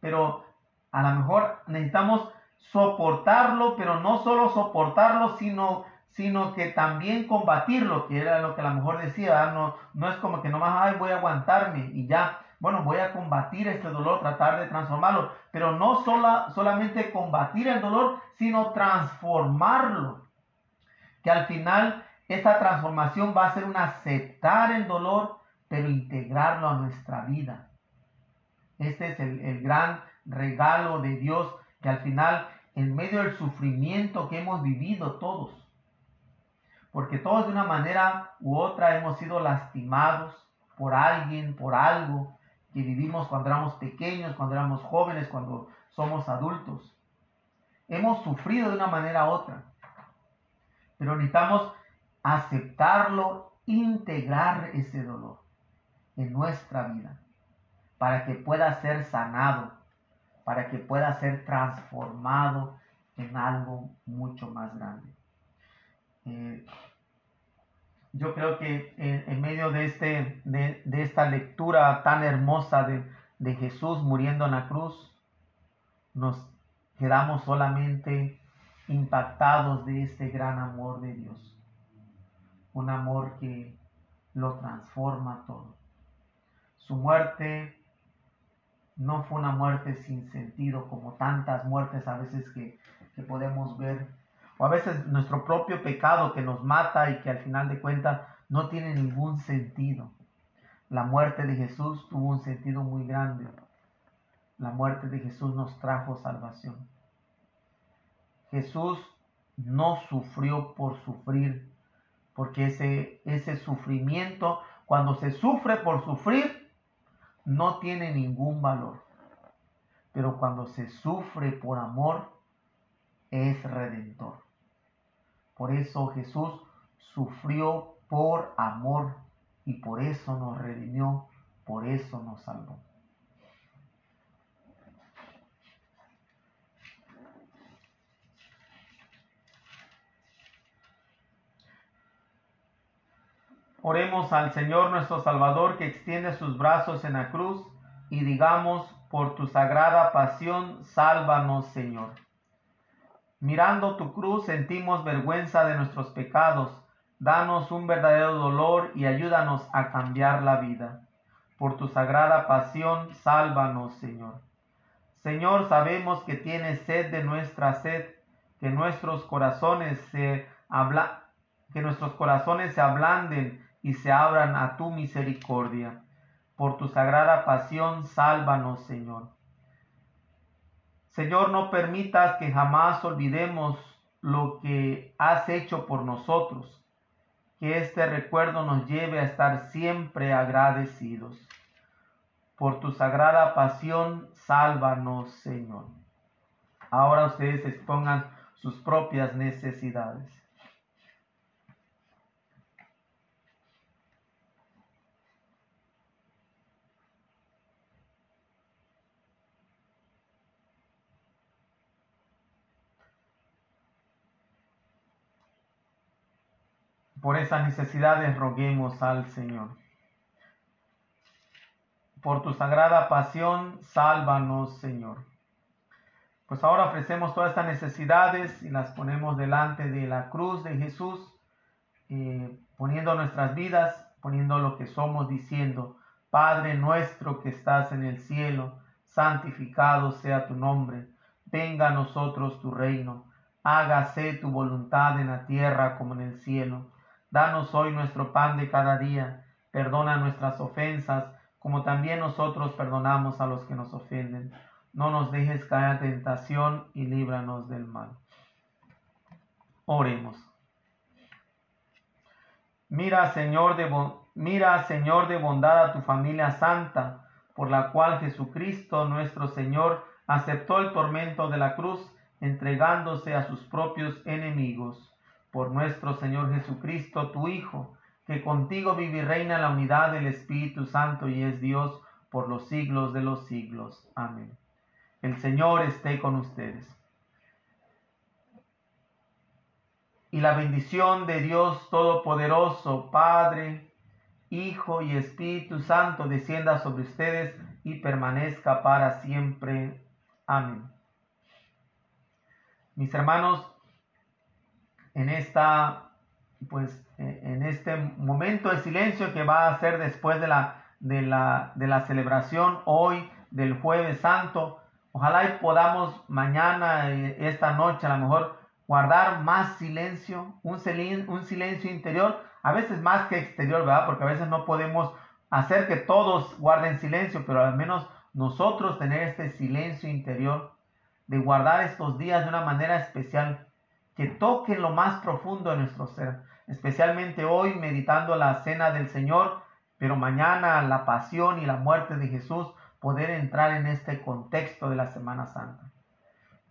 Pero a lo mejor necesitamos soportarlo, pero no solo soportarlo, sino, sino que también combatirlo, que era lo que a lo mejor decía, no, no es como que nomás, ay, voy a aguantarme y ya, bueno, voy a combatir este dolor, tratar de transformarlo, pero no sola, solamente combatir el dolor, sino transformarlo. Que al final esta transformación va a ser un aceptar el dolor, pero integrarlo a nuestra vida. Este es el, el gran regalo de Dios que al final, en medio del sufrimiento que hemos vivido todos, porque todos de una manera u otra hemos sido lastimados por alguien, por algo, que vivimos cuando éramos pequeños, cuando éramos jóvenes, cuando somos adultos. Hemos sufrido de una manera u otra, pero necesitamos aceptarlo, integrar ese dolor en nuestra vida para que pueda ser sanado, para que pueda ser transformado en algo mucho más grande. Eh, yo creo que en, medio de, este, de, esta lectura tan hermosa de, de Jesús muriendo en la cruz, nos quedamos solamente impactados de este gran amor de Dios. Un amor que lo transforma todo. Su muerte no fue una muerte sin sentido como tantas muertes a veces que, que podemos ver o a veces nuestro propio pecado que nos mata y que al final de cuentas no tiene ningún sentido. La muerte de Jesús tuvo un sentido muy grande. La muerte de Jesús nos trajo salvación. Jesús no sufrió por sufrir, porque ese, ese sufrimiento, cuando se sufre por sufrir, no tiene ningún valor. Pero cuando se sufre por amor, es redentor. Por eso Jesús sufrió por amor y por eso nos redimió, por eso nos salvó. Oremos al Señor nuestro Salvador que extiende sus brazos en la cruz y digamos, por tu sagrada pasión, sálvanos Señor. Mirando tu cruz sentimos vergüenza de nuestros pecados. Danos un verdadero dolor y ayúdanos a cambiar la vida. Por tu sagrada pasión, sálvanos, Señor. Señor, sabemos que tienes sed de nuestra sed, que nuestros corazones se que nuestros corazones se ablanden y se abran a tu misericordia. Por tu sagrada pasión, sálvanos, Señor. Señor, no permitas que jamás olvidemos lo que has hecho por nosotros. Que este recuerdo nos lleve a estar siempre agradecidos. Por tu sagrada pasión, sálvanos, Señor. Ahora ustedes expongan sus propias necesidades. Por esas necesidades roguemos al Señor. Por tu sagrada pasión, sálvanos, Señor. Pues ahora ofrecemos todas estas necesidades y las ponemos delante de la cruz de Jesús, eh, poniendo nuestras vidas, poniendo lo que somos, diciendo, Padre nuestro que estás en el cielo, santificado sea tu nombre, venga a nosotros tu reino, hágase tu voluntad en la tierra como en el cielo. Danos hoy nuestro pan de cada día. Perdona nuestras ofensas, como también nosotros perdonamos a los que nos ofenden. No nos dejes caer en tentación y líbranos del mal. Oremos. Mira, Señor de, mira, Señor de bondad a tu familia santa, por la cual Jesucristo nuestro Señor aceptó el tormento de la cruz, entregándose a sus propios enemigos. Por nuestro Señor Jesucristo, tu Hijo, que contigo vive y reina la unidad del Espíritu Santo y es Dios por los siglos de los siglos. Amén. El Señor esté con ustedes. Y la bendición de Dios Todopoderoso, Padre, Hijo y Espíritu Santo, descienda sobre ustedes y permanezca para siempre. Amén. Mis hermanos, en esta pues eh, en este momento de silencio que va a ser después de la, de la, de la celebración hoy del jueves santo, ojalá podamos mañana, eh, esta noche a lo mejor, guardar más silencio, un, un silencio interior, a veces más que exterior, ¿verdad? Porque a veces no podemos hacer que todos guarden silencio, pero al menos nosotros tener este silencio interior, de guardar estos días de una manera especial, que toque lo más profundo de nuestro ser especialmente hoy meditando la cena del Señor, pero mañana la pasión y la muerte de Jesús, poder entrar en este contexto de la Semana Santa.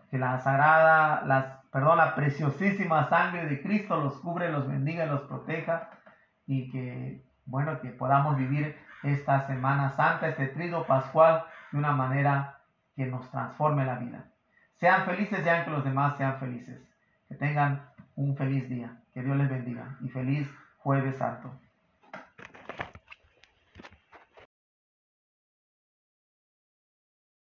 Que la sagrada, las, perdón, la preciosísima sangre de Cristo los cubre, los bendiga y los proteja y que, bueno, que podamos vivir esta Semana Santa, este trido pascual de una manera que nos transforme la vida. Sean felices ya que los demás sean felices. Que tengan un feliz día. Que Dios les bendiga y feliz jueves santo.